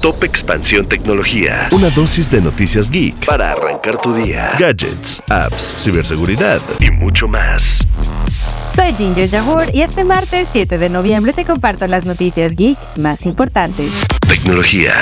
Top Expansión Tecnología. Una dosis de noticias geek para arrancar tu día. Gadgets, apps, ciberseguridad y mucho más. Soy Ginger Yahur y este martes 7 de noviembre te comparto las noticias geek más importantes. Tecnología.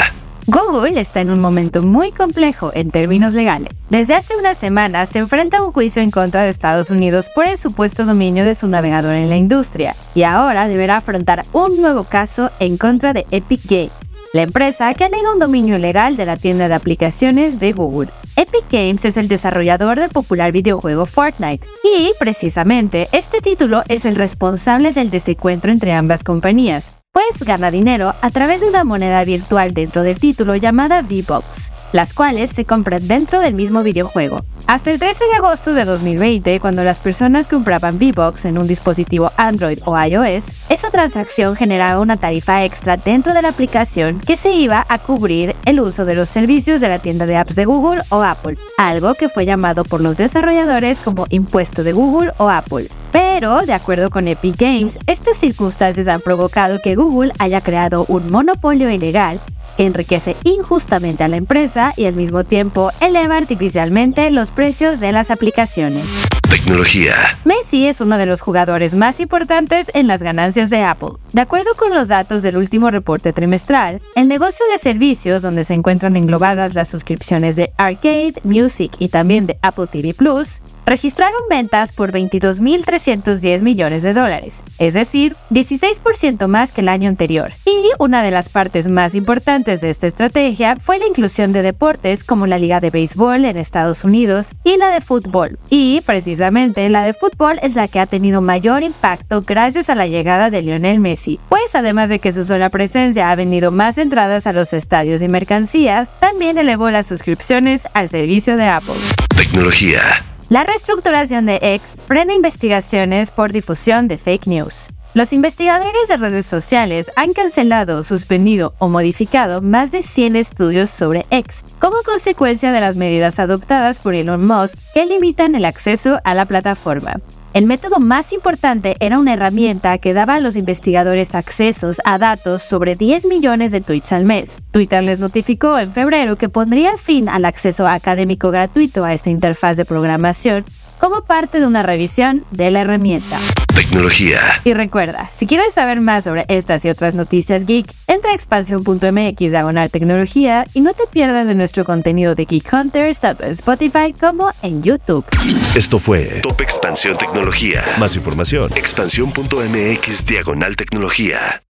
Google está en un momento muy complejo en términos legales. Desde hace unas semanas se enfrenta a un juicio en contra de Estados Unidos por el supuesto dominio de su navegador en la industria, y ahora deberá afrontar un nuevo caso en contra de Epic Games, la empresa que alega un dominio legal de la tienda de aplicaciones de Google. Epic Games es el desarrollador del popular videojuego Fortnite, y precisamente este título es el responsable del desencuentro entre ambas compañías, pues gana dinero a través de una moneda virtual dentro del título llamada V-Bucks, las cuales se compran dentro del mismo videojuego. Hasta el 13 de agosto de 2020, cuando las personas compraban V-Bucks en un dispositivo Android o iOS, esa transacción generaba una tarifa extra dentro de la aplicación que se iba a cubrir el uso de los servicios de la tienda de apps de Google o Apple, algo que fue llamado por los desarrolladores como impuesto de Google o Apple. Pero, de acuerdo con Epic Games, estas circunstancias han provocado que Google haya creado un monopolio ilegal enriquece injustamente a la empresa y al mismo tiempo eleva artificialmente los precios de las aplicaciones. Tecnología. Messi es uno de los jugadores más importantes en las ganancias de Apple. De acuerdo con los datos del último reporte trimestral, el negocio de servicios donde se encuentran englobadas las suscripciones de Arcade, Music y también de Apple TV Plus, registraron ventas por 22.310 millones de dólares, es decir, 16% más que el año anterior. Y una de las partes más importantes de esta estrategia fue la inclusión de deportes como la Liga de Béisbol en Estados Unidos y la de fútbol. Y precisamente la de fútbol es la que ha tenido mayor impacto gracias a la llegada de Lionel Messi, pues además de que su sola presencia ha venido más entradas a los estadios y mercancías, también elevó las suscripciones al servicio de Apple. Tecnología. La reestructuración de X frena investigaciones por difusión de fake news. Los investigadores de redes sociales han cancelado, suspendido o modificado más de 100 estudios sobre X, como consecuencia de las medidas adoptadas por Elon Musk que limitan el acceso a la plataforma. El método más importante era una herramienta que daba a los investigadores accesos a datos sobre 10 millones de tweets al mes. Twitter les notificó en febrero que pondría fin al acceso académico gratuito a esta interfaz de programación como parte de una revisión de la herramienta. Tecnología. Y recuerda, si quieres saber más sobre estas y otras noticias geek, entra a expansión.mx diagonal tecnología y no te pierdas de nuestro contenido de Geek Hunters tanto en Spotify como en YouTube. Esto fue Top Expansión Tecnología. Más información, expansión.mx diagonal tecnología.